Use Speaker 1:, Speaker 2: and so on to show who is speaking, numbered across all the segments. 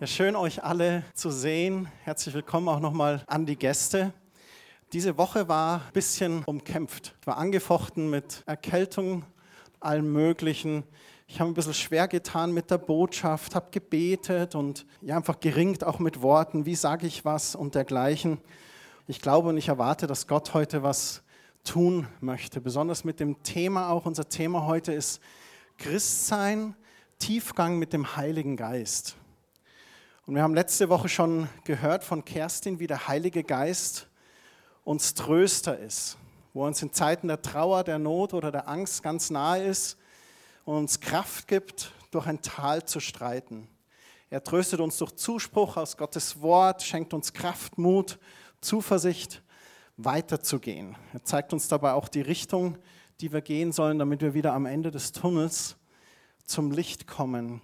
Speaker 1: Ja, schön euch alle zu sehen. Herzlich willkommen auch nochmal an die Gäste. Diese Woche war ein bisschen umkämpft. Ich war angefochten mit Erkältung, allem Möglichen. Ich habe ein bisschen schwer getan mit der Botschaft, habe gebetet und ja, einfach geringt auch mit Worten. Wie sage ich was und dergleichen. Ich glaube und ich erwarte, dass Gott heute was tun möchte. Besonders mit dem Thema auch. Unser Thema heute ist Christsein, Tiefgang mit dem Heiligen Geist. Und wir haben letzte Woche schon gehört von Kerstin, wie der Heilige Geist uns Tröster ist, wo er uns in Zeiten der Trauer, der Not oder der Angst ganz nahe ist und uns Kraft gibt, durch ein Tal zu streiten. Er tröstet uns durch Zuspruch aus Gottes Wort, schenkt uns Kraft, Mut, Zuversicht, weiterzugehen. Er zeigt uns dabei auch die Richtung, die wir gehen sollen, damit wir wieder am Ende des Tunnels zum Licht kommen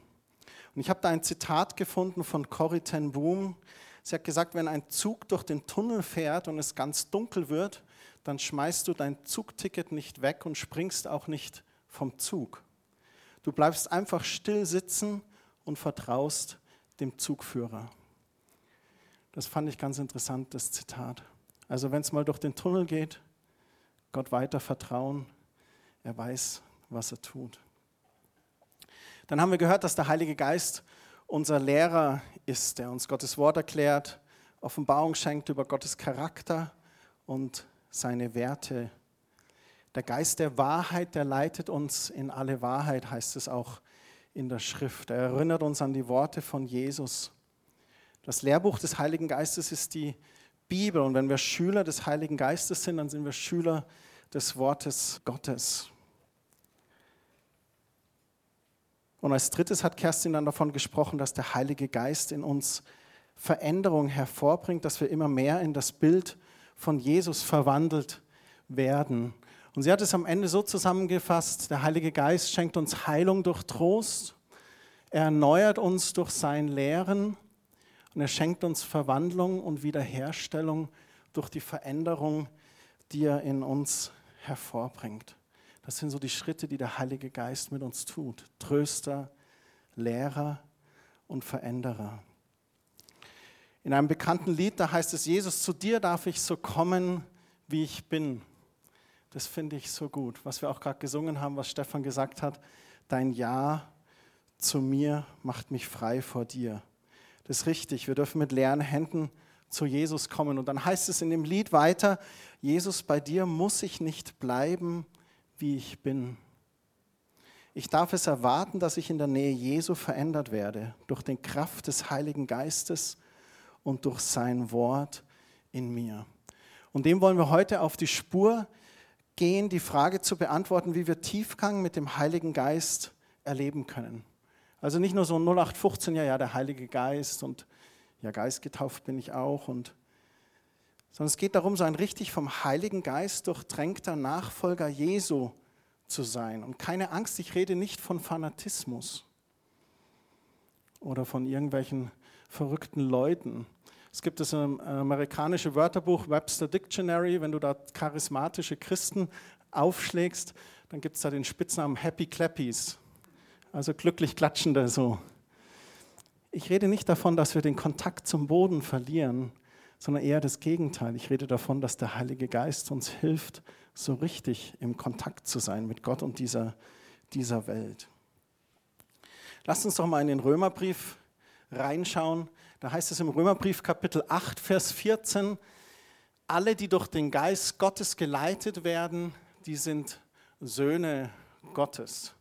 Speaker 1: und ich habe da ein Zitat gefunden von Corrie ten Boom. Sie hat gesagt, wenn ein Zug durch den Tunnel fährt und es ganz dunkel wird, dann schmeißt du dein Zugticket nicht weg und springst auch nicht vom Zug. Du bleibst einfach still sitzen und vertraust dem Zugführer. Das fand ich ganz interessant, das Zitat. Also wenn es mal durch den Tunnel geht, Gott weiter vertrauen, er weiß, was er tut. Dann haben wir gehört, dass der Heilige Geist unser Lehrer ist, der uns Gottes Wort erklärt, Offenbarung schenkt über Gottes Charakter und seine Werte. Der Geist der Wahrheit, der leitet uns in alle Wahrheit, heißt es auch in der Schrift. Er erinnert uns an die Worte von Jesus. Das Lehrbuch des Heiligen Geistes ist die Bibel und wenn wir Schüler des Heiligen Geistes sind, dann sind wir Schüler des Wortes Gottes. Und als drittes hat Kerstin dann davon gesprochen, dass der Heilige Geist in uns Veränderung hervorbringt, dass wir immer mehr in das Bild von Jesus verwandelt werden. Und sie hat es am Ende so zusammengefasst, der Heilige Geist schenkt uns Heilung durch Trost, er erneuert uns durch sein Lehren und er schenkt uns Verwandlung und Wiederherstellung durch die Veränderung, die er in uns hervorbringt. Das sind so die Schritte, die der Heilige Geist mit uns tut. Tröster, Lehrer und Veränderer. In einem bekannten Lied, da heißt es, Jesus, zu dir darf ich so kommen, wie ich bin. Das finde ich so gut. Was wir auch gerade gesungen haben, was Stefan gesagt hat, dein Ja zu mir macht mich frei vor dir. Das ist richtig. Wir dürfen mit leeren Händen zu Jesus kommen. Und dann heißt es in dem Lied weiter, Jesus, bei dir muss ich nicht bleiben, wie ich bin. Ich darf es erwarten, dass ich in der Nähe Jesu verändert werde, durch die Kraft des Heiligen Geistes und durch sein Wort in mir. Und dem wollen wir heute auf die Spur gehen, die Frage zu beantworten, wie wir Tiefgang mit dem Heiligen Geist erleben können. Also nicht nur so 0815, ja, ja, der Heilige Geist und ja, Geist getauft bin ich auch und sondern es geht darum, so ein richtig vom Heiligen Geist durchtränkter Nachfolger Jesu zu sein. Und keine Angst, ich rede nicht von Fanatismus oder von irgendwelchen verrückten Leuten. Es gibt das amerikanische Wörterbuch Webster Dictionary, wenn du da charismatische Christen aufschlägst, dann gibt es da den Spitznamen Happy Clappies, also glücklich Klatschende so. Ich rede nicht davon, dass wir den Kontakt zum Boden verlieren, sondern eher das Gegenteil. Ich rede davon, dass der Heilige Geist uns hilft, so richtig im Kontakt zu sein mit Gott und dieser, dieser Welt. Lasst uns doch mal in den Römerbrief reinschauen. Da heißt es im Römerbrief Kapitel 8, Vers 14, alle, die durch den Geist Gottes geleitet werden, die sind Söhne Gottes.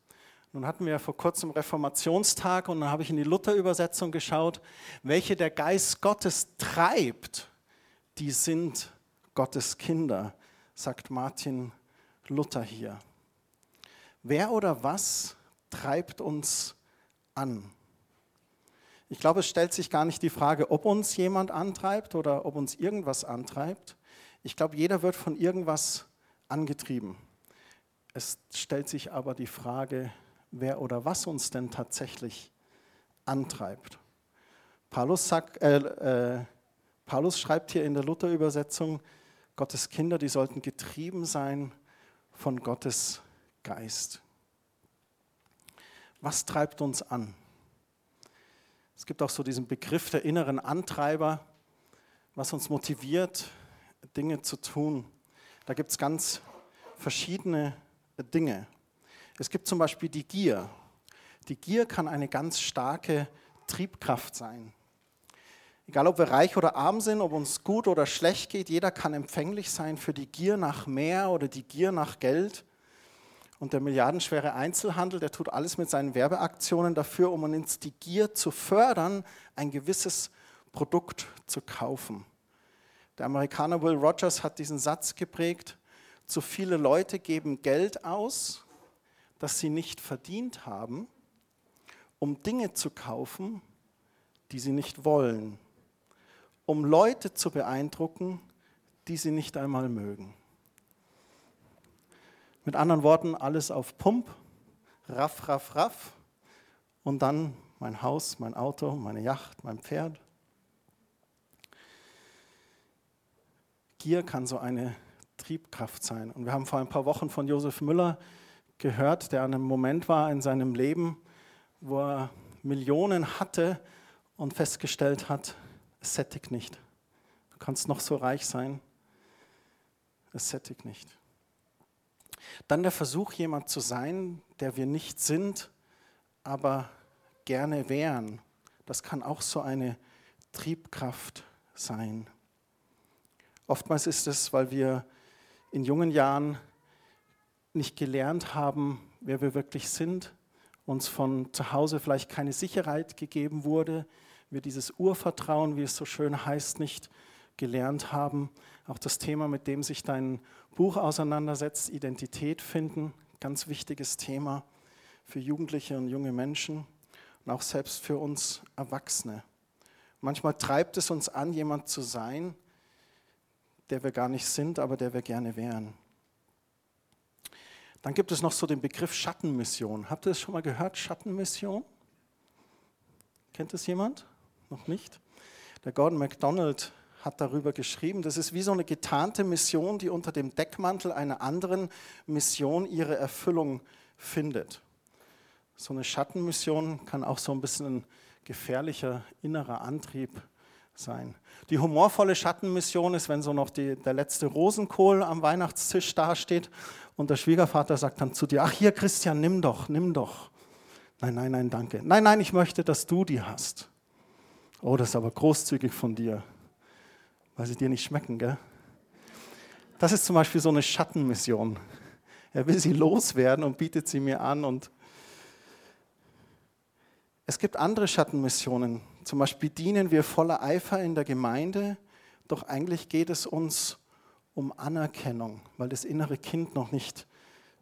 Speaker 1: Nun hatten wir ja vor kurzem Reformationstag und dann habe ich in die Luther-Übersetzung geschaut, welche der Geist Gottes treibt die sind Gottes Kinder, sagt Martin Luther hier. Wer oder was treibt uns an? Ich glaube, es stellt sich gar nicht die Frage, ob uns jemand antreibt oder ob uns irgendwas antreibt. Ich glaube, jeder wird von irgendwas angetrieben. Es stellt sich aber die Frage, wer oder was uns denn tatsächlich antreibt. Paulus sagt, äh, äh, Paulus schreibt hier in der Luther-Übersetzung, Gottes Kinder, die sollten getrieben sein von Gottes Geist. Was treibt uns an? Es gibt auch so diesen Begriff der inneren Antreiber, was uns motiviert, Dinge zu tun. Da gibt es ganz verschiedene Dinge. Es gibt zum Beispiel die Gier. Die Gier kann eine ganz starke Triebkraft sein. Egal, ob wir reich oder arm sind, ob uns gut oder schlecht geht, jeder kann empfänglich sein für die Gier nach mehr oder die Gier nach Geld. Und der milliardenschwere Einzelhandel, der tut alles mit seinen Werbeaktionen dafür, um uns die Gier zu fördern, ein gewisses Produkt zu kaufen. Der Amerikaner Will Rogers hat diesen Satz geprägt, zu viele Leute geben Geld aus, das sie nicht verdient haben, um Dinge zu kaufen, die sie nicht wollen, um Leute zu beeindrucken, die sie nicht einmal mögen. Mit anderen Worten, alles auf Pump, raff, raff, raff und dann mein Haus, mein Auto, meine Yacht, mein Pferd. Gier kann so eine Triebkraft sein. Und wir haben vor ein paar Wochen von Josef Müller gehört, der an einem Moment war in seinem Leben, wo er Millionen hatte und festgestellt hat, es sättigt nicht. Du kannst noch so reich sein, es sättigt nicht. Dann der Versuch, jemand zu sein, der wir nicht sind, aber gerne wären. Das kann auch so eine Triebkraft sein. Oftmals ist es, weil wir in jungen Jahren nicht gelernt haben, wer wir wirklich sind, uns von zu Hause vielleicht keine Sicherheit gegeben wurde, wir dieses Urvertrauen, wie es so schön heißt, nicht gelernt haben. Auch das Thema, mit dem sich dein Buch auseinandersetzt, Identität finden, ganz wichtiges Thema für Jugendliche und junge Menschen und auch selbst für uns Erwachsene. Manchmal treibt es uns an, jemand zu sein, der wir gar nicht sind, aber der wir gerne wären. Dann gibt es noch so den Begriff Schattenmission. Habt ihr das schon mal gehört, Schattenmission? Kennt es jemand? Noch nicht? Der Gordon MacDonald hat darüber geschrieben, das ist wie so eine getarnte Mission, die unter dem Deckmantel einer anderen Mission ihre Erfüllung findet. So eine Schattenmission kann auch so ein bisschen ein gefährlicher innerer Antrieb sein. Die humorvolle Schattenmission ist, wenn so noch die, der letzte Rosenkohl am Weihnachtstisch dasteht und der Schwiegervater sagt dann zu dir, ach hier Christian, nimm doch, nimm doch. Nein, nein, nein, danke. Nein, nein, ich möchte, dass du die hast. Oh, das ist aber großzügig von dir weil sie dir nicht schmecken, gell? Das ist zum Beispiel so eine Schattenmission. Er will sie loswerden und bietet sie mir an. Und es gibt andere Schattenmissionen. Zum Beispiel dienen wir voller Eifer in der Gemeinde, doch eigentlich geht es uns um Anerkennung, weil das innere Kind noch nicht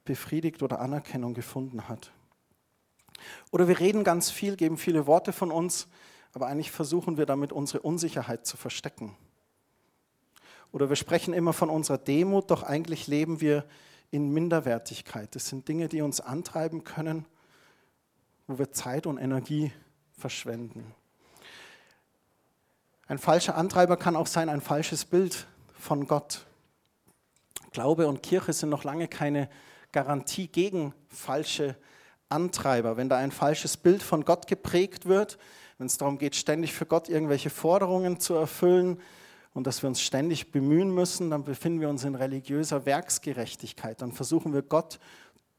Speaker 1: befriedigt oder Anerkennung gefunden hat. Oder wir reden ganz viel, geben viele Worte von uns, aber eigentlich versuchen wir damit unsere Unsicherheit zu verstecken. Oder wir sprechen immer von unserer Demut, doch eigentlich leben wir in Minderwertigkeit. Das sind Dinge, die uns antreiben können, wo wir Zeit und Energie verschwenden. Ein falscher Antreiber kann auch sein ein falsches Bild von Gott. Glaube und Kirche sind noch lange keine Garantie gegen falsche Antreiber. Wenn da ein falsches Bild von Gott geprägt wird, wenn es darum geht, ständig für Gott irgendwelche Forderungen zu erfüllen, und dass wir uns ständig bemühen müssen, dann befinden wir uns in religiöser Werksgerechtigkeit. Dann versuchen wir Gott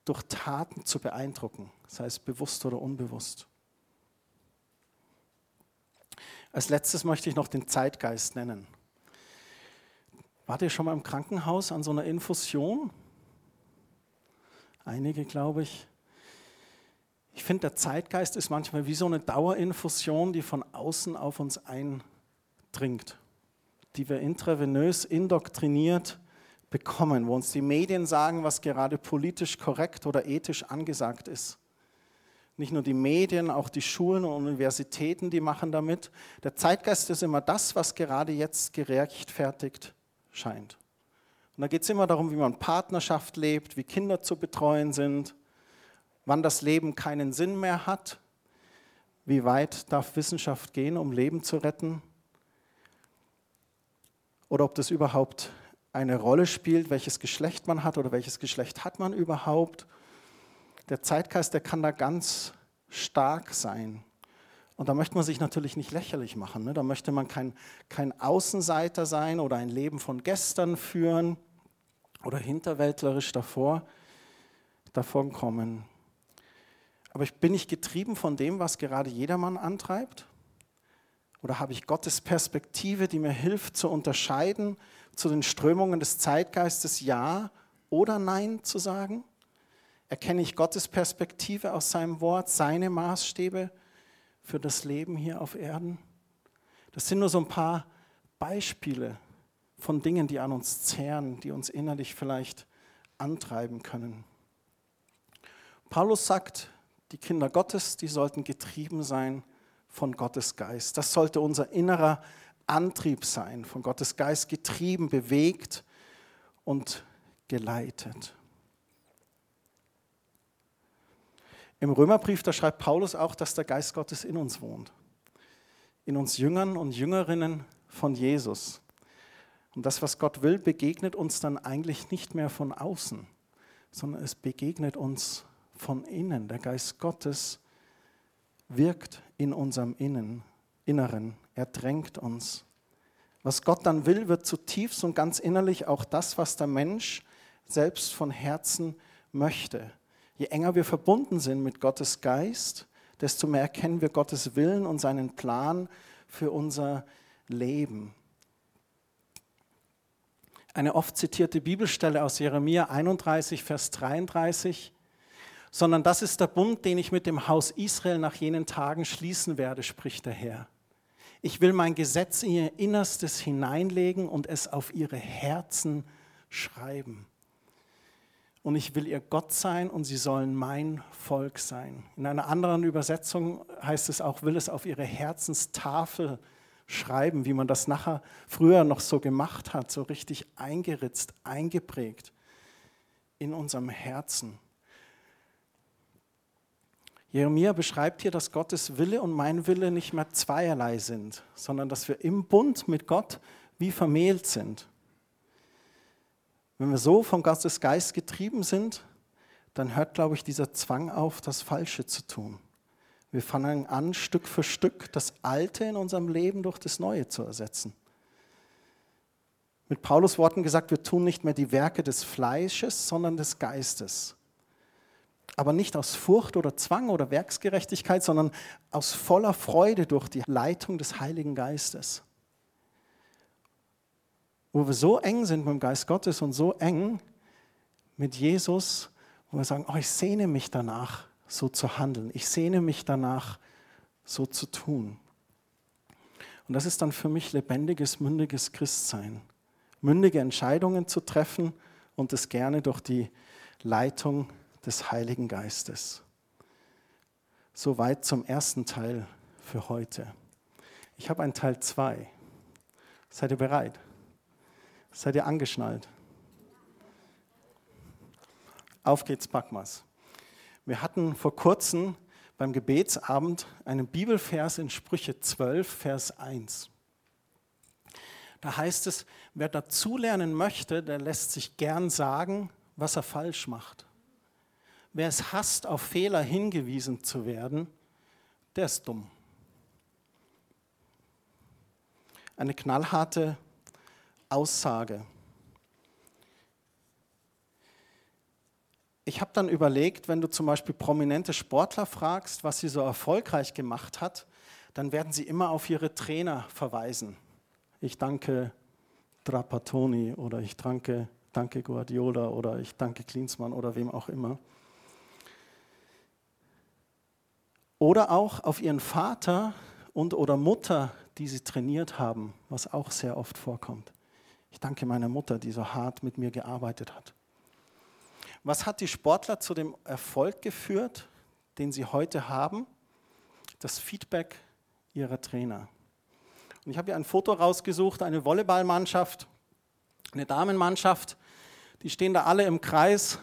Speaker 1: durch Taten zu beeindrucken, sei es bewusst oder unbewusst. Als letztes möchte ich noch den Zeitgeist nennen. Wart ihr schon mal im Krankenhaus an so einer Infusion? Einige, glaube ich. Ich finde, der Zeitgeist ist manchmal wie so eine Dauerinfusion, die von außen auf uns eindringt die wir intravenös indoktriniert bekommen, wo uns die Medien sagen, was gerade politisch korrekt oder ethisch angesagt ist. Nicht nur die Medien, auch die Schulen und Universitäten, die machen damit. Der Zeitgeist ist immer das, was gerade jetzt gerechtfertigt scheint. Und da geht es immer darum, wie man Partnerschaft lebt, wie Kinder zu betreuen sind, wann das Leben keinen Sinn mehr hat, wie weit darf Wissenschaft gehen, um Leben zu retten oder ob das überhaupt eine Rolle spielt, welches Geschlecht man hat oder welches Geschlecht hat man überhaupt. Der Zeitgeist, der kann da ganz stark sein. Und da möchte man sich natürlich nicht lächerlich machen. Ne? Da möchte man kein, kein Außenseiter sein oder ein Leben von gestern führen oder hinterwäldlerisch davor, davon kommen. Aber bin ich getrieben von dem, was gerade jedermann antreibt? Oder habe ich Gottes Perspektive, die mir hilft zu unterscheiden zu den Strömungen des Zeitgeistes Ja oder Nein zu sagen? Erkenne ich Gottes Perspektive aus seinem Wort, seine Maßstäbe für das Leben hier auf Erden? Das sind nur so ein paar Beispiele von Dingen, die an uns zehren, die uns innerlich vielleicht antreiben können. Paulus sagt, die Kinder Gottes, die sollten getrieben sein von Gottes Geist. Das sollte unser innerer Antrieb sein, von Gottes Geist getrieben, bewegt und geleitet. Im Römerbrief, da schreibt Paulus auch, dass der Geist Gottes in uns wohnt. In uns Jüngern und Jüngerinnen von Jesus. Und das, was Gott will, begegnet uns dann eigentlich nicht mehr von außen, sondern es begegnet uns von innen. Der Geist Gottes wirkt in unserem Innen, Inneren. Er drängt uns. Was Gott dann will, wird zutiefst und ganz innerlich auch das, was der Mensch selbst von Herzen möchte. Je enger wir verbunden sind mit Gottes Geist, desto mehr erkennen wir Gottes Willen und seinen Plan für unser Leben. Eine oft zitierte Bibelstelle aus Jeremia 31, Vers 33 sondern das ist der Bund, den ich mit dem Haus Israel nach jenen Tagen schließen werde, spricht der Herr. Ich will mein Gesetz in ihr Innerstes hineinlegen und es auf ihre Herzen schreiben. Und ich will ihr Gott sein und sie sollen mein Volk sein. In einer anderen Übersetzung heißt es auch, will es auf ihre Herzenstafel schreiben, wie man das nachher früher noch so gemacht hat, so richtig eingeritzt, eingeprägt in unserem Herzen. Jeremia beschreibt hier, dass Gottes Wille und mein Wille nicht mehr zweierlei sind, sondern dass wir im Bund mit Gott wie vermählt sind. Wenn wir so von Gottes Geist getrieben sind, dann hört, glaube ich, dieser Zwang auf, das Falsche zu tun. Wir fangen an, Stück für Stück das Alte in unserem Leben durch das Neue zu ersetzen. Mit Paulus Worten gesagt, wir tun nicht mehr die Werke des Fleisches, sondern des Geistes aber nicht aus Furcht oder Zwang oder Werksgerechtigkeit, sondern aus voller Freude durch die Leitung des Heiligen Geistes. Wo wir so eng sind mit dem Geist Gottes und so eng mit Jesus, wo wir sagen, oh, ich sehne mich danach, so zu handeln. Ich sehne mich danach, so zu tun. Und das ist dann für mich lebendiges, mündiges Christsein. Mündige Entscheidungen zu treffen und es gerne durch die Leitung des Heiligen Geistes. Soweit zum ersten Teil für heute. Ich habe einen Teil 2. Seid ihr bereit? Seid ihr angeschnallt? Auf geht's, Backmas. Wir hatten vor kurzem beim Gebetsabend einen Bibelvers in Sprüche 12, Vers 1. Da heißt es, wer dazulernen möchte, der lässt sich gern sagen, was er falsch macht. Wer es hasst, auf Fehler hingewiesen zu werden, der ist dumm. Eine knallharte Aussage. Ich habe dann überlegt, wenn du zum Beispiel prominente Sportler fragst, was sie so erfolgreich gemacht hat, dann werden sie immer auf ihre Trainer verweisen. Ich danke Trapattoni oder ich danke, danke Guardiola oder ich danke Klinsmann oder wem auch immer. Oder auch auf ihren Vater und oder Mutter, die sie trainiert haben, was auch sehr oft vorkommt. Ich danke meiner Mutter, die so hart mit mir gearbeitet hat. Was hat die Sportler zu dem Erfolg geführt, den sie heute haben? Das Feedback ihrer Trainer. Und ich habe hier ein Foto rausgesucht, eine Volleyballmannschaft, eine Damenmannschaft, die stehen da alle im Kreis,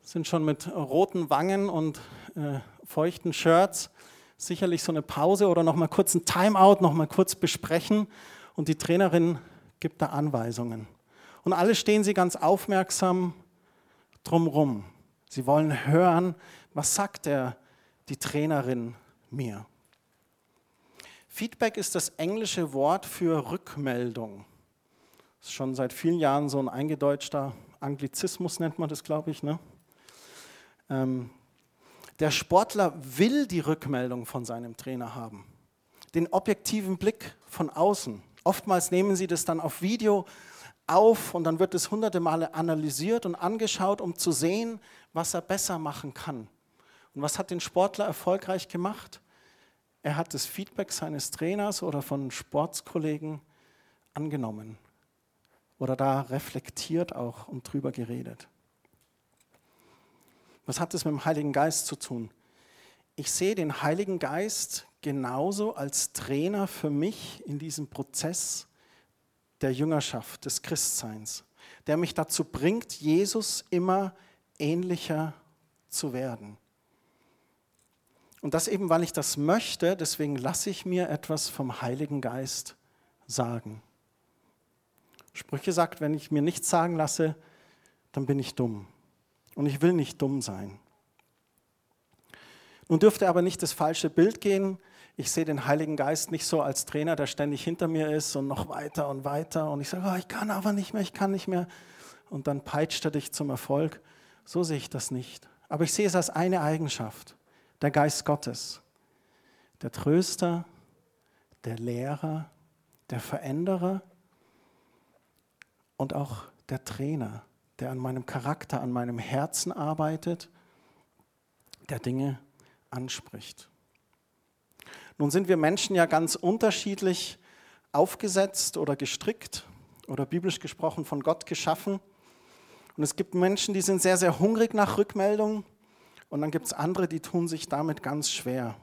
Speaker 1: sind schon mit roten Wangen und äh, feuchten Shirts sicherlich so eine Pause oder noch mal kurz ein Timeout, noch mal kurz besprechen und die Trainerin gibt da Anweisungen. Und alle stehen sie ganz aufmerksam drumrum. Sie wollen hören, was sagt der, die Trainerin mir. Feedback ist das englische Wort für Rückmeldung. Das ist schon seit vielen Jahren so ein eingedeutschter Anglizismus, nennt man das, glaube ich. Ne? Ähm, der Sportler will die Rückmeldung von seinem Trainer haben, den objektiven Blick von außen. Oftmals nehmen sie das dann auf Video auf und dann wird es hunderte Male analysiert und angeschaut, um zu sehen, was er besser machen kann. Und was hat den Sportler erfolgreich gemacht? Er hat das Feedback seines Trainers oder von Sportskollegen angenommen oder da reflektiert auch und drüber geredet. Was hat das mit dem Heiligen Geist zu tun? Ich sehe den Heiligen Geist genauso als Trainer für mich in diesem Prozess der Jüngerschaft, des Christseins, der mich dazu bringt, Jesus immer ähnlicher zu werden. Und das eben, weil ich das möchte, deswegen lasse ich mir etwas vom Heiligen Geist sagen. Sprüche sagt, wenn ich mir nichts sagen lasse, dann bin ich dumm. Und ich will nicht dumm sein. Nun dürfte aber nicht das falsche Bild gehen. Ich sehe den Heiligen Geist nicht so als Trainer, der ständig hinter mir ist und noch weiter und weiter. Und ich sage, oh, ich kann aber nicht mehr, ich kann nicht mehr. Und dann peitscht er dich zum Erfolg. So sehe ich das nicht. Aber ich sehe es als eine Eigenschaft der Geist Gottes, der Tröster, der Lehrer, der Veränderer und auch der Trainer, der an meinem Charakter, an meinem Herzen arbeitet, der Dinge anspricht. Nun sind wir Menschen ja ganz unterschiedlich aufgesetzt oder gestrickt oder biblisch gesprochen von Gott geschaffen. Und es gibt Menschen, die sind sehr, sehr hungrig nach Rückmeldungen und dann gibt es andere, die tun sich damit ganz schwer.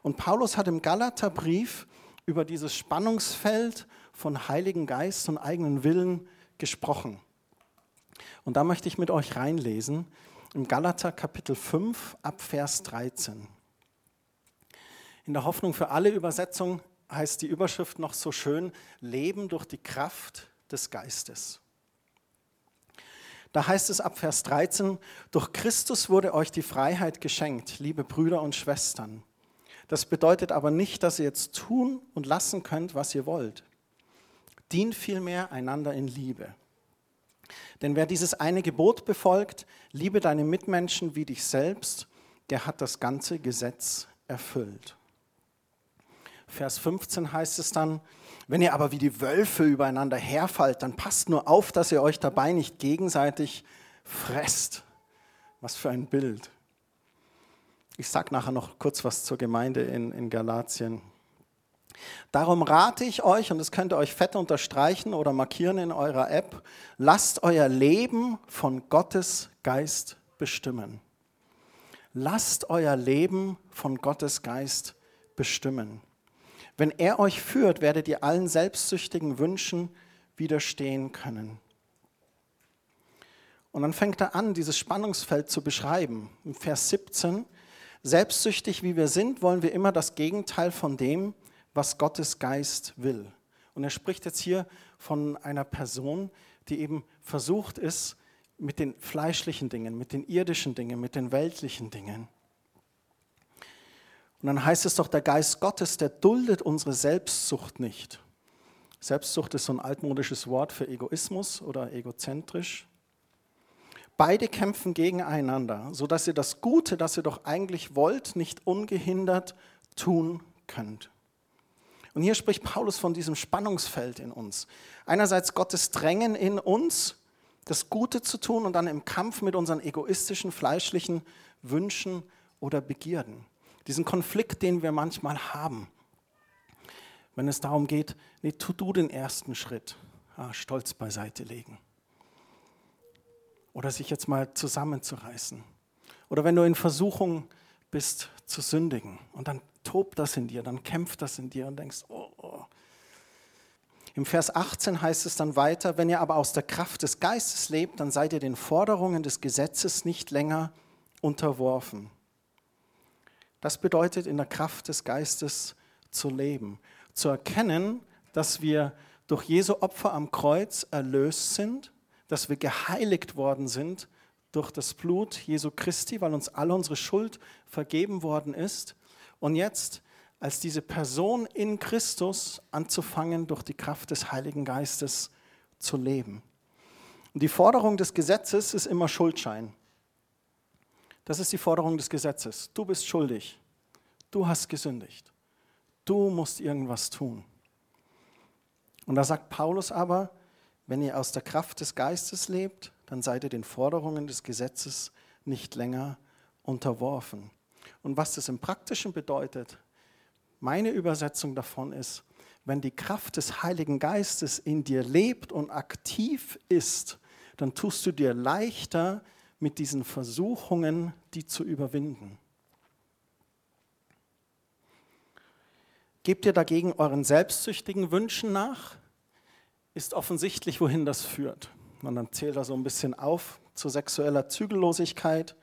Speaker 1: Und Paulus hat im Galaterbrief über dieses Spannungsfeld von Heiligen Geist und eigenen Willen gesprochen. Und da möchte ich mit euch reinlesen im Galater Kapitel 5 ab Vers 13. In der Hoffnung für alle Übersetzungen heißt die Überschrift noch so schön, Leben durch die Kraft des Geistes. Da heißt es ab Vers 13, durch Christus wurde euch die Freiheit geschenkt, liebe Brüder und Schwestern. Das bedeutet aber nicht, dass ihr jetzt tun und lassen könnt, was ihr wollt. Dient vielmehr einander in Liebe. Denn wer dieses eine Gebot befolgt, liebe deine Mitmenschen wie dich selbst, der hat das ganze Gesetz erfüllt. Vers 15 heißt es dann, wenn ihr aber wie die Wölfe übereinander herfallt, dann passt nur auf, dass ihr euch dabei nicht gegenseitig fresst. Was für ein Bild. Ich sage nachher noch kurz was zur Gemeinde in, in Galatien. Darum rate ich euch, und das könnt ihr euch fett unterstreichen oder markieren in eurer App, lasst euer Leben von Gottes Geist bestimmen. Lasst euer Leben von Gottes Geist bestimmen. Wenn er euch führt, werdet ihr allen selbstsüchtigen Wünschen widerstehen können. Und dann fängt er an, dieses Spannungsfeld zu beschreiben. Im Vers 17, selbstsüchtig wie wir sind, wollen wir immer das Gegenteil von dem, was Gottes Geist will. Und er spricht jetzt hier von einer Person, die eben versucht ist, mit den fleischlichen Dingen, mit den irdischen Dingen, mit den weltlichen Dingen und dann heißt es doch, der Geist Gottes, der duldet unsere Selbstsucht nicht. Selbstsucht ist so ein altmodisches Wort für Egoismus oder egozentrisch. Beide kämpfen gegeneinander, sodass ihr das Gute, das ihr doch eigentlich wollt, nicht ungehindert tun könnt. Und hier spricht Paulus von diesem Spannungsfeld in uns. Einerseits Gottes Drängen in uns, das Gute zu tun und dann im Kampf mit unseren egoistischen, fleischlichen Wünschen oder Begierden. Diesen Konflikt, den wir manchmal haben, wenn es darum geht, nee, tu du den ersten Schritt, ah, Stolz beiseite legen. Oder sich jetzt mal zusammenzureißen. Oder wenn du in Versuchung bist zu sündigen und dann tobt das in dir, dann kämpft das in dir und denkst, oh, oh. Im Vers 18 heißt es dann weiter, wenn ihr aber aus der Kraft des Geistes lebt, dann seid ihr den Forderungen des Gesetzes nicht länger unterworfen. Das bedeutet, in der Kraft des Geistes zu leben, zu erkennen, dass wir durch Jesu Opfer am Kreuz erlöst sind, dass wir geheiligt worden sind durch das Blut Jesu Christi, weil uns alle unsere Schuld vergeben worden ist. Und jetzt als diese Person in Christus anzufangen, durch die Kraft des Heiligen Geistes zu leben. Und die Forderung des Gesetzes ist immer Schuldschein. Das ist die Forderung des Gesetzes. Du bist schuldig. Du hast gesündigt. Du musst irgendwas tun. Und da sagt Paulus aber, wenn ihr aus der Kraft des Geistes lebt, dann seid ihr den Forderungen des Gesetzes nicht länger unterworfen. Und was das im Praktischen bedeutet, meine Übersetzung davon ist, wenn die Kraft des Heiligen Geistes in dir lebt und aktiv ist, dann tust du dir leichter, mit diesen Versuchungen die zu überwinden. Gebt ihr dagegen euren selbstsüchtigen Wünschen nach? Ist offensichtlich, wohin das führt. Und dann zählt er so ein bisschen auf zu sexueller Zügellosigkeit,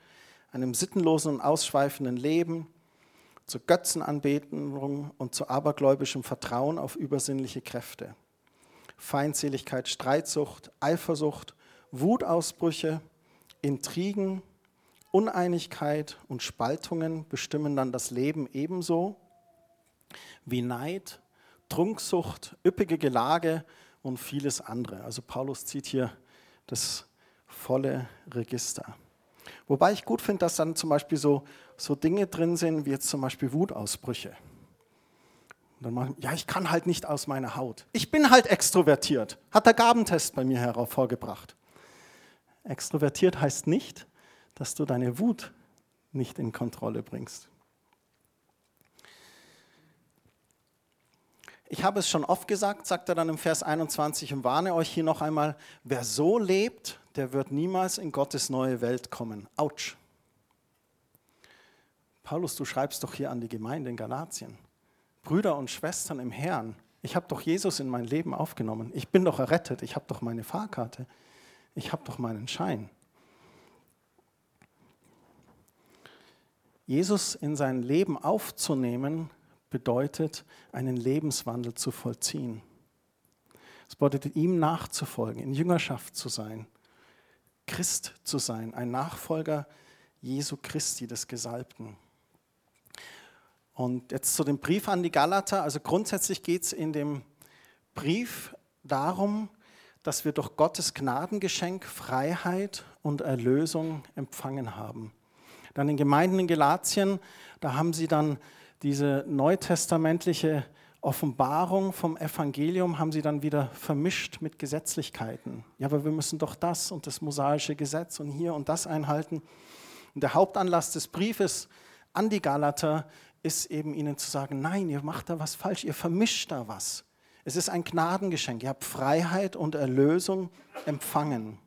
Speaker 1: einem sittenlosen und ausschweifenden Leben, zu Götzenanbetung und zu abergläubischem Vertrauen auf übersinnliche Kräfte. Feindseligkeit, Streitsucht, Eifersucht, Wutausbrüche, Intrigen, Uneinigkeit und Spaltungen bestimmen dann das Leben ebenso wie Neid, Trunksucht, üppige Gelage und vieles andere. Also Paulus zieht hier das volle Register. Wobei ich gut finde, dass dann zum Beispiel so, so Dinge drin sind, wie jetzt zum Beispiel Wutausbrüche. Und dann machen, ja, ich kann halt nicht aus meiner Haut. Ich bin halt extrovertiert. Hat der Gabentest bei mir hervorgebracht. Extrovertiert heißt nicht, dass du deine Wut nicht in Kontrolle bringst. Ich habe es schon oft gesagt, sagt er dann im Vers 21 und warne euch hier noch einmal, wer so lebt, der wird niemals in Gottes neue Welt kommen. Autsch. Paulus, du schreibst doch hier an die Gemeinde in Galatien. Brüder und Schwestern im Herrn, ich habe doch Jesus in mein Leben aufgenommen. Ich bin doch errettet, ich habe doch meine Fahrkarte, ich habe doch meinen Schein. Jesus in sein Leben aufzunehmen, bedeutet, einen Lebenswandel zu vollziehen. Es bedeutet, ihm nachzufolgen, in Jüngerschaft zu sein, Christ zu sein, ein Nachfolger Jesu Christi, des Gesalbten. Und jetzt zu dem Brief an die Galater. Also grundsätzlich geht es in dem Brief darum, dass wir durch Gottes Gnadengeschenk Freiheit und Erlösung empfangen haben. Dann in Gemeinden in Galatien, da haben sie dann diese neutestamentliche Offenbarung vom Evangelium haben sie dann wieder vermischt mit Gesetzlichkeiten. Ja, aber wir müssen doch das und das mosaische Gesetz und hier und das einhalten. Und der Hauptanlass des Briefes an die Galater ist eben ihnen zu sagen, nein, ihr macht da was falsch, ihr vermischt da was. Es ist ein Gnadengeschenk, ihr habt Freiheit und Erlösung empfangen.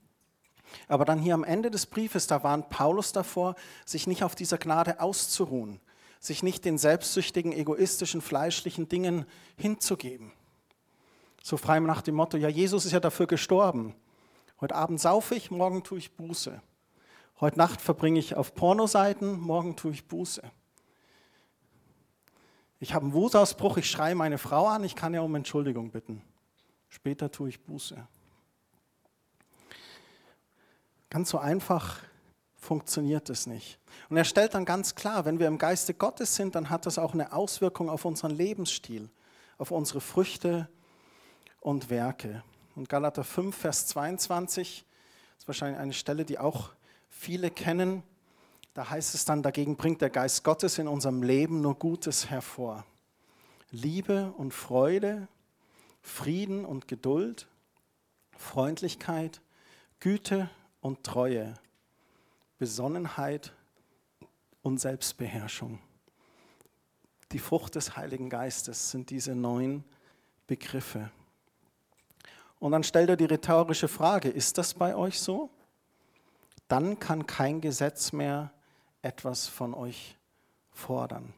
Speaker 1: Aber dann hier am Ende des Briefes, da warnt Paulus davor, sich nicht auf dieser Gnade auszuruhen sich nicht den selbstsüchtigen, egoistischen, fleischlichen Dingen hinzugeben. So frei nach dem Motto, ja, Jesus ist ja dafür gestorben. Heute Abend saufe ich, morgen tue ich Buße. Heute Nacht verbringe ich auf Pornoseiten, morgen tue ich Buße. Ich habe einen Wutausbruch, ich schreie meine Frau an, ich kann ja um Entschuldigung bitten. Später tue ich Buße. Ganz so einfach funktioniert es nicht. Und er stellt dann ganz klar, wenn wir im Geiste Gottes sind, dann hat das auch eine Auswirkung auf unseren Lebensstil, auf unsere Früchte und Werke. Und Galater 5, Vers 22 ist wahrscheinlich eine Stelle, die auch viele kennen. Da heißt es dann, dagegen bringt der Geist Gottes in unserem Leben nur Gutes hervor. Liebe und Freude, Frieden und Geduld, Freundlichkeit, Güte und Treue, Besonnenheit und Selbstbeherrschung. Die Frucht des Heiligen Geistes sind diese neun Begriffe. Und dann stellt er die rhetorische Frage, ist das bei euch so? Dann kann kein Gesetz mehr etwas von euch fordern.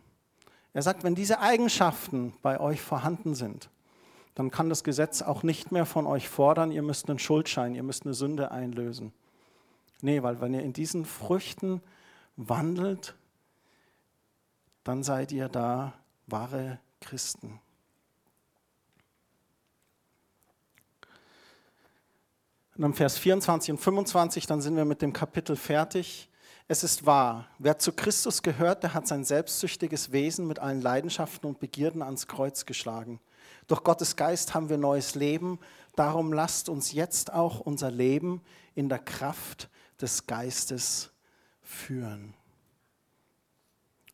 Speaker 1: Er sagt, wenn diese Eigenschaften bei euch vorhanden sind, dann kann das Gesetz auch nicht mehr von euch fordern, ihr müsst einen Schuldschein, ihr müsst eine Sünde einlösen. Nee, weil wenn ihr in diesen Früchten wandelt, dann seid ihr da wahre Christen. Und am Vers 24 und 25, dann sind wir mit dem Kapitel fertig. Es ist wahr, wer zu Christus gehört, der hat sein selbstsüchtiges Wesen mit allen Leidenschaften und Begierden ans Kreuz geschlagen. Durch Gottes Geist haben wir neues Leben, darum lasst uns jetzt auch unser Leben in der Kraft des Geistes führen.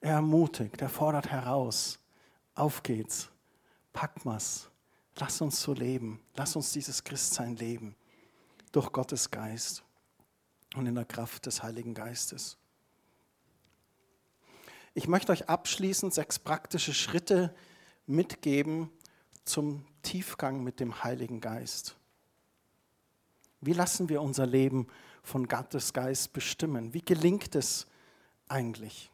Speaker 1: Er ermutigt, er fordert heraus. Auf geht's, pack mal's, lass uns so leben, lass uns dieses Christsein leben durch Gottes Geist und in der Kraft des Heiligen Geistes. Ich möchte euch abschließend sechs praktische Schritte mitgeben zum Tiefgang mit dem Heiligen Geist. Wie lassen wir unser Leben von Gottes Geist bestimmen? Wie gelingt es eigentlich?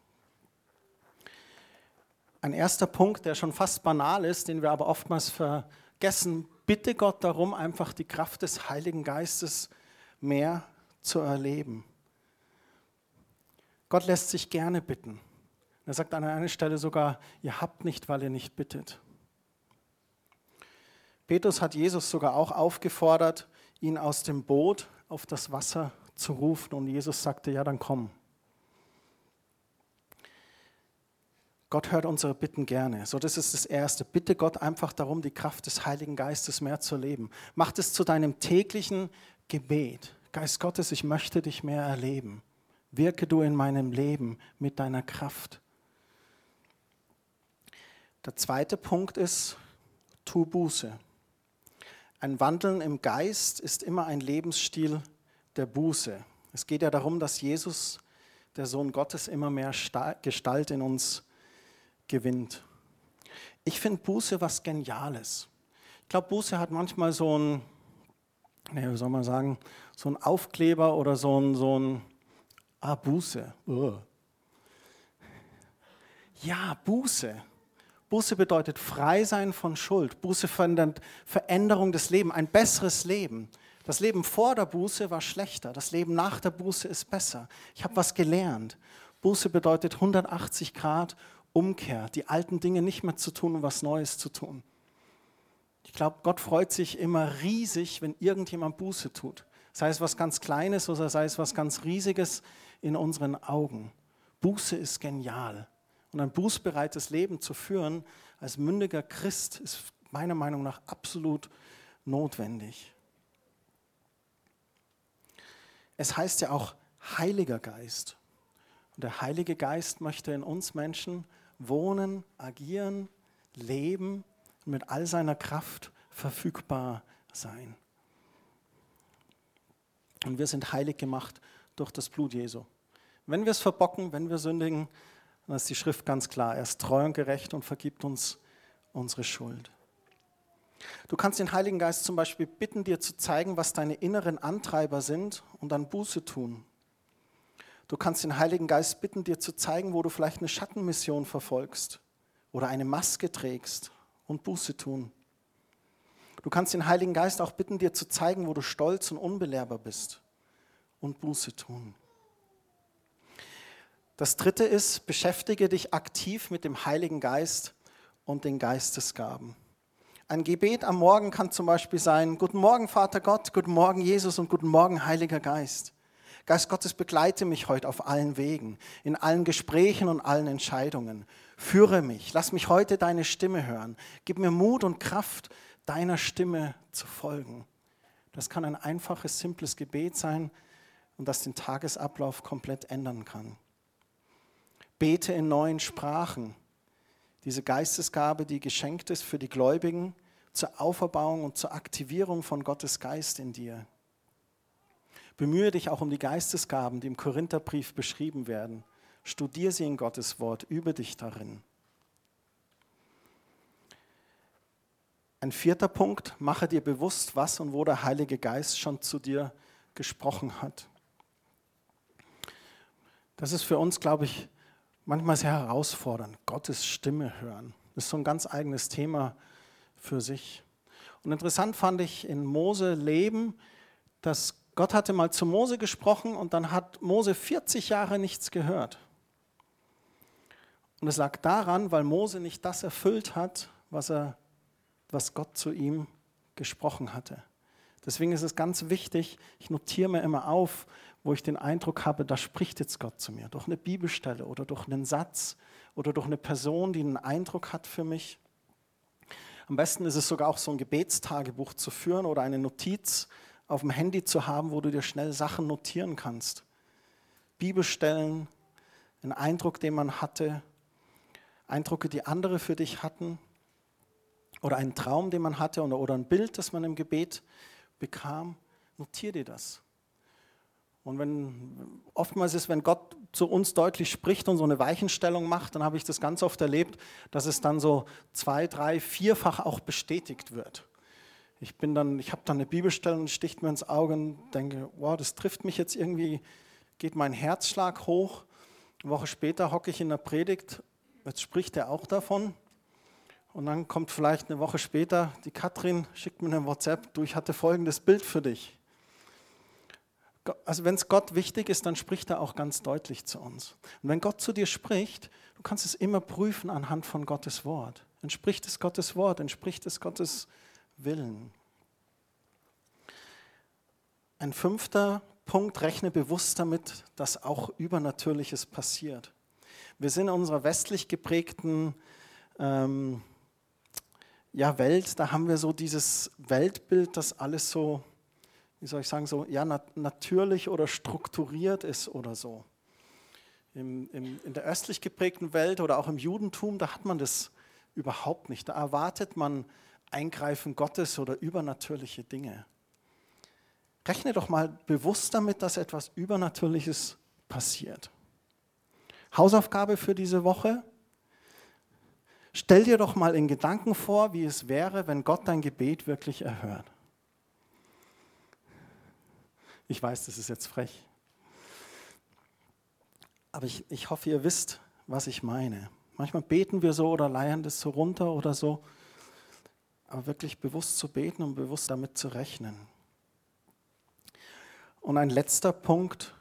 Speaker 1: Ein erster Punkt, der schon fast banal ist, den wir aber oftmals vergessen, bitte Gott darum, einfach die Kraft des Heiligen Geistes mehr zu erleben. Gott lässt sich gerne bitten. Er sagt an einer Stelle sogar, ihr habt nicht, weil ihr nicht bittet. Petrus hat Jesus sogar auch aufgefordert, ihn aus dem Boot auf das Wasser zu rufen und Jesus sagte, ja, dann komm. Gott hört unsere Bitten gerne. So, das ist das Erste. Bitte Gott einfach darum, die Kraft des Heiligen Geistes mehr zu leben. Mach es zu deinem täglichen Gebet. Geist Gottes, ich möchte dich mehr erleben. Wirke du in meinem Leben mit deiner Kraft. Der zweite Punkt ist, tu Buße. Ein Wandeln im Geist ist immer ein Lebensstil der Buße. Es geht ja darum, dass Jesus, der Sohn Gottes, immer mehr Gestalt in uns gewinnt. Ich finde Buße was Geniales. Ich glaube, Buße hat manchmal so ein, nee, wie soll man sagen, so ein Aufkleber oder so ein, so ein ah, Buße. Uh. Ja, Buße. Buße bedeutet frei sein von Schuld. Buße verändert Veränderung des Lebens, ein besseres Leben. Das Leben vor der Buße war schlechter, das Leben nach der Buße ist besser. Ich habe was gelernt. Buße bedeutet 180 Grad Umkehr, die alten Dinge nicht mehr zu tun und was Neues zu tun. Ich glaube, Gott freut sich immer riesig, wenn irgendjemand Buße tut. Sei es was ganz Kleines oder sei es was ganz Riesiges in unseren Augen. Buße ist genial. Und ein bußbereites Leben zu führen als mündiger Christ ist meiner Meinung nach absolut notwendig. Es heißt ja auch Heiliger Geist. Und der Heilige Geist möchte in uns Menschen wohnen, agieren, leben und mit all seiner Kraft verfügbar sein. Und wir sind heilig gemacht durch das Blut Jesu. Wenn wir es verbocken, wenn wir sündigen, dann ist die Schrift ganz klar. Er ist treu und gerecht und vergibt uns unsere Schuld. Du kannst den Heiligen Geist zum Beispiel bitten, dir zu zeigen, was deine inneren Antreiber sind und dann Buße tun. Du kannst den Heiligen Geist bitten, dir zu zeigen, wo du vielleicht eine Schattenmission verfolgst oder eine Maske trägst und Buße tun. Du kannst den Heiligen Geist auch bitten, dir zu zeigen, wo du stolz und unbelehrbar bist und Buße tun. Das dritte ist, beschäftige dich aktiv mit dem Heiligen Geist und den Geistesgaben. Ein Gebet am Morgen kann zum Beispiel sein, Guten Morgen, Vater Gott, guten Morgen, Jesus und guten Morgen, Heiliger Geist. Geist Gottes, begleite mich heute auf allen Wegen, in allen Gesprächen und allen Entscheidungen. Führe mich, lass mich heute deine Stimme hören. Gib mir Mut und Kraft, deiner Stimme zu folgen. Das kann ein einfaches, simples Gebet sein und das den Tagesablauf komplett ändern kann. Bete in neuen Sprachen. Diese Geistesgabe, die geschenkt ist für die Gläubigen zur Auferbauung und zur Aktivierung von Gottes Geist in dir. Bemühe dich auch um die Geistesgaben, die im Korintherbrief beschrieben werden. Studier sie in Gottes Wort, übe dich darin. Ein vierter Punkt, mache dir bewusst, was und wo der Heilige Geist schon zu dir gesprochen hat. Das ist für uns, glaube ich, manchmal sehr herausfordernd. Gottes Stimme hören. Das ist so ein ganz eigenes Thema für sich. Und interessant fand ich in Mose Leben, dass Gott hatte mal zu Mose gesprochen und dann hat Mose 40 Jahre nichts gehört. Und es lag daran, weil Mose nicht das erfüllt hat, was, er, was Gott zu ihm gesprochen hatte. Deswegen ist es ganz wichtig, ich notiere mir immer auf, wo ich den Eindruck habe, da spricht jetzt Gott zu mir, durch eine Bibelstelle oder durch einen Satz oder durch eine Person, die einen Eindruck hat für mich. Am besten ist es sogar auch so ein Gebetstagebuch zu führen oder eine Notiz auf dem Handy zu haben, wo du dir schnell Sachen notieren kannst. Bibelstellen, einen Eindruck, den man hatte, Eindrücke, die andere für dich hatten oder einen Traum, den man hatte oder, oder ein Bild, das man im Gebet bekam. Notier dir das. Und wenn oftmals ist, wenn Gott zu uns deutlich spricht und so eine Weichenstellung macht, dann habe ich das ganz oft erlebt, dass es dann so zwei, drei, vierfach auch bestätigt wird. Ich bin dann, ich habe dann eine Bibelstelle und sticht mir ins Auge und denke, wow, das trifft mich jetzt irgendwie, geht mein Herzschlag hoch. Eine Woche später hocke ich in der Predigt, jetzt spricht er auch davon. Und dann kommt vielleicht eine Woche später, die Katrin schickt mir eine WhatsApp, du, ich hatte folgendes Bild für dich also wenn es Gott wichtig ist, dann spricht er auch ganz deutlich zu uns. Und wenn Gott zu dir spricht, du kannst es immer prüfen anhand von Gottes Wort. Entspricht es Gottes Wort? Entspricht es Gottes Willen? Ein fünfter Punkt, rechne bewusst damit, dass auch Übernatürliches passiert. Wir sind in unserer westlich geprägten ähm, ja, Welt, da haben wir so dieses Weltbild, das alles so wie soll ich sagen, so ja, nat natürlich oder strukturiert ist oder so. Im, im, in der östlich geprägten Welt oder auch im Judentum, da hat man das überhaupt nicht. Da erwartet man Eingreifen Gottes oder übernatürliche Dinge. Rechne doch mal bewusst damit, dass etwas Übernatürliches passiert. Hausaufgabe für diese Woche. Stell dir doch mal in Gedanken vor, wie es wäre, wenn Gott dein Gebet wirklich erhört. Ich weiß, das ist jetzt frech. Aber ich, ich hoffe, ihr wisst, was ich meine. Manchmal beten wir so oder leiern das so runter oder so. Aber wirklich bewusst zu beten und bewusst damit zu rechnen. Und ein letzter Punkt,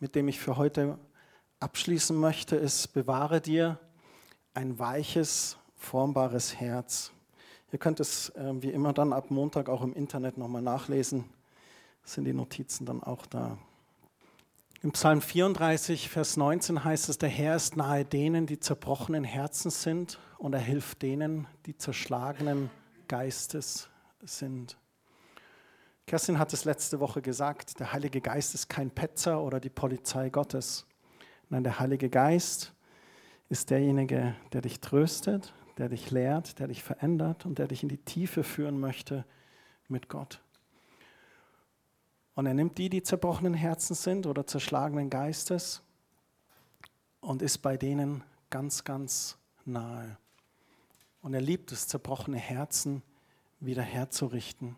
Speaker 1: mit dem ich für heute abschließen möchte, ist, bewahre dir ein weiches, formbares Herz. Ihr könnt es äh, wie immer dann ab Montag auch im Internet nochmal nachlesen sind die Notizen dann auch da. Im Psalm 34, Vers 19 heißt es, der Herr ist nahe denen, die zerbrochenen Herzen sind und er hilft denen, die zerschlagenen Geistes sind. Kerstin hat es letzte Woche gesagt, der Heilige Geist ist kein Petzer oder die Polizei Gottes. Nein, der Heilige Geist ist derjenige, der dich tröstet, der dich lehrt, der dich verändert und der dich in die Tiefe führen möchte mit Gott. Und er nimmt die, die zerbrochenen Herzen sind oder zerschlagenen Geistes und ist bei denen ganz, ganz nahe. Und er liebt es, zerbrochene Herzen wieder herzurichten.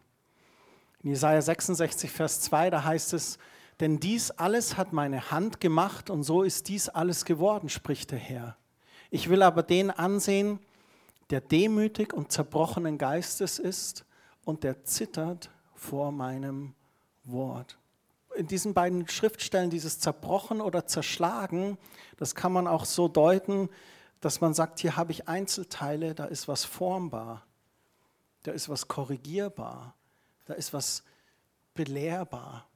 Speaker 1: In Jesaja 66, Vers 2, da heißt es, denn dies alles hat meine Hand gemacht und so ist dies alles geworden, spricht der Herr. Ich will aber den ansehen, der demütig und zerbrochenen Geistes ist und der zittert vor meinem Wort. In diesen beiden Schriftstellen, dieses Zerbrochen oder Zerschlagen, das kann man auch so deuten, dass man sagt, hier habe ich Einzelteile, da ist was formbar, da ist was korrigierbar, da ist was belehrbar.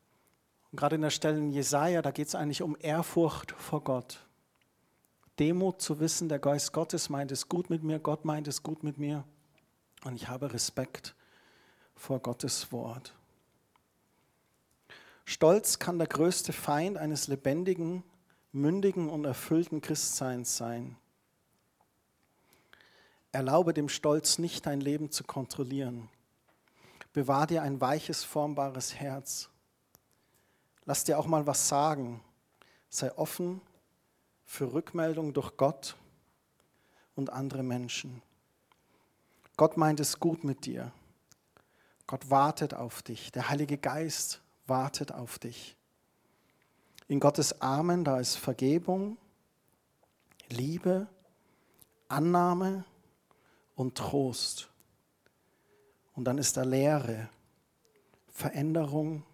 Speaker 1: Und gerade in der Stelle in Jesaja, da geht es eigentlich um Ehrfurcht vor Gott. Demut zu wissen, der Geist Gottes meint es gut mit mir, Gott meint es gut mit mir und ich habe Respekt vor Gottes Wort. Stolz kann der größte Feind eines lebendigen, mündigen und erfüllten Christseins sein. Erlaube dem Stolz nicht, dein Leben zu kontrollieren. Bewahr dir ein weiches, formbares Herz. Lass dir auch mal was sagen. Sei offen für Rückmeldung durch Gott und andere Menschen. Gott meint es gut mit dir. Gott wartet auf dich. Der Heilige Geist wartet auf dich. In Gottes Armen, da ist Vergebung, Liebe, Annahme und Trost. Und dann ist da Lehre, Veränderung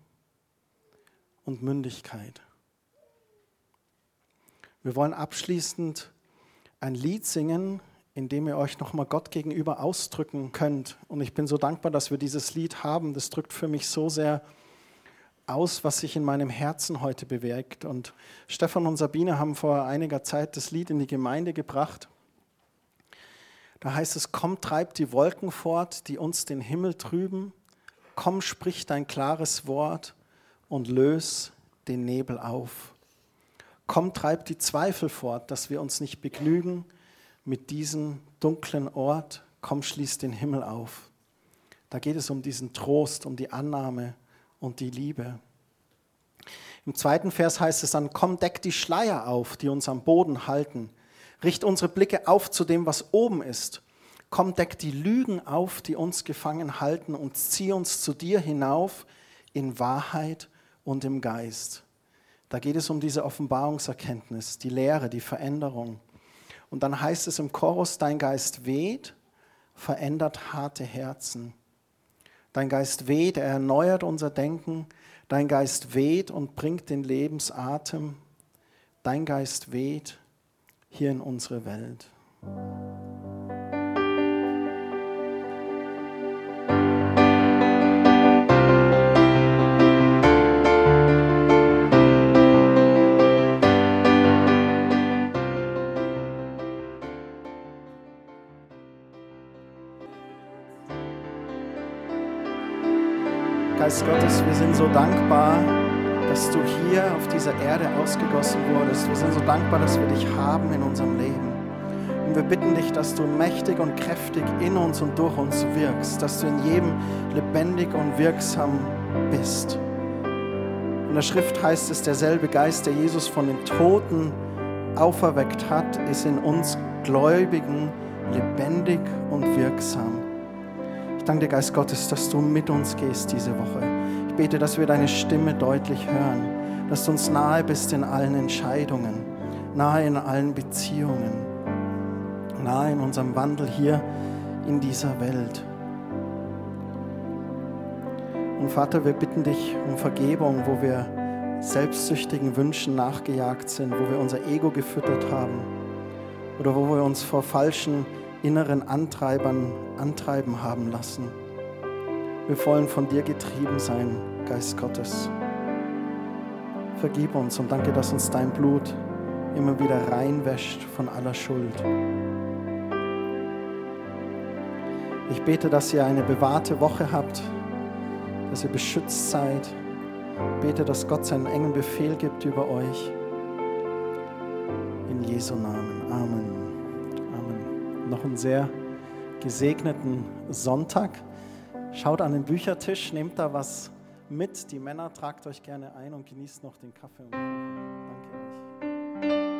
Speaker 1: und Mündigkeit. Wir wollen abschließend ein Lied singen, in dem ihr euch nochmal Gott gegenüber ausdrücken könnt. Und ich bin so dankbar, dass wir dieses Lied haben. Das drückt für mich so sehr aus, was sich in meinem Herzen heute bewegt. Und Stefan und Sabine haben vor einiger Zeit das Lied in die Gemeinde gebracht. Da heißt es, komm, treib die Wolken fort, die uns den Himmel trüben. Komm, sprich dein klares Wort und löse den Nebel auf. Komm, treib die Zweifel fort, dass wir uns nicht begnügen mit diesem dunklen Ort. Komm, schließ den Himmel auf. Da geht es um diesen Trost, um die Annahme und die Liebe. Im zweiten Vers heißt es dann, komm, deck die Schleier auf, die uns am Boden halten. Richt unsere Blicke auf zu dem, was oben ist. Komm, deck die Lügen auf, die uns gefangen halten und zieh uns zu dir hinauf in Wahrheit und im Geist. Da geht es um diese Offenbarungserkenntnis, die Lehre, die Veränderung. Und dann heißt es im Chorus, dein Geist weht, verändert harte Herzen. Dein Geist weht, er erneuert unser Denken. Dein Geist weht und bringt den Lebensatem. Dein Geist weht hier in unsere Welt. Geist Gottes, wir sind so dankbar, dass du hier auf dieser Erde ausgegossen wurdest. Wir sind so dankbar, dass wir dich haben in unserem Leben. Und wir bitten dich, dass du mächtig und kräftig in uns und durch uns wirkst, dass du in jedem lebendig und wirksam bist. In der Schrift heißt es, derselbe Geist, der Jesus von den Toten auferweckt hat, ist in uns Gläubigen lebendig und wirksam danke dir, Geist Gottes, dass du mit uns gehst diese Woche. Ich bete, dass wir deine Stimme deutlich hören, dass du uns nahe bist in allen Entscheidungen, nahe in allen Beziehungen, nahe in unserem Wandel hier in dieser Welt. Und Vater, wir bitten dich um Vergebung, wo wir selbstsüchtigen Wünschen nachgejagt sind, wo wir unser Ego gefüttert haben oder wo wir uns vor falschen inneren Antreibern antreiben haben lassen. Wir wollen von dir getrieben sein, Geist Gottes. Vergib uns und danke, dass uns dein Blut immer wieder reinwäscht von aller Schuld. Ich bete, dass ihr eine bewahrte Woche habt, dass ihr beschützt seid. Ich bete, dass Gott seinen engen Befehl gibt über euch. In Jesu Namen. Amen noch einen sehr gesegneten Sonntag. Schaut an den Büchertisch, nehmt da was mit. Die Männer tragt euch gerne ein und genießt noch den Kaffee. Danke euch.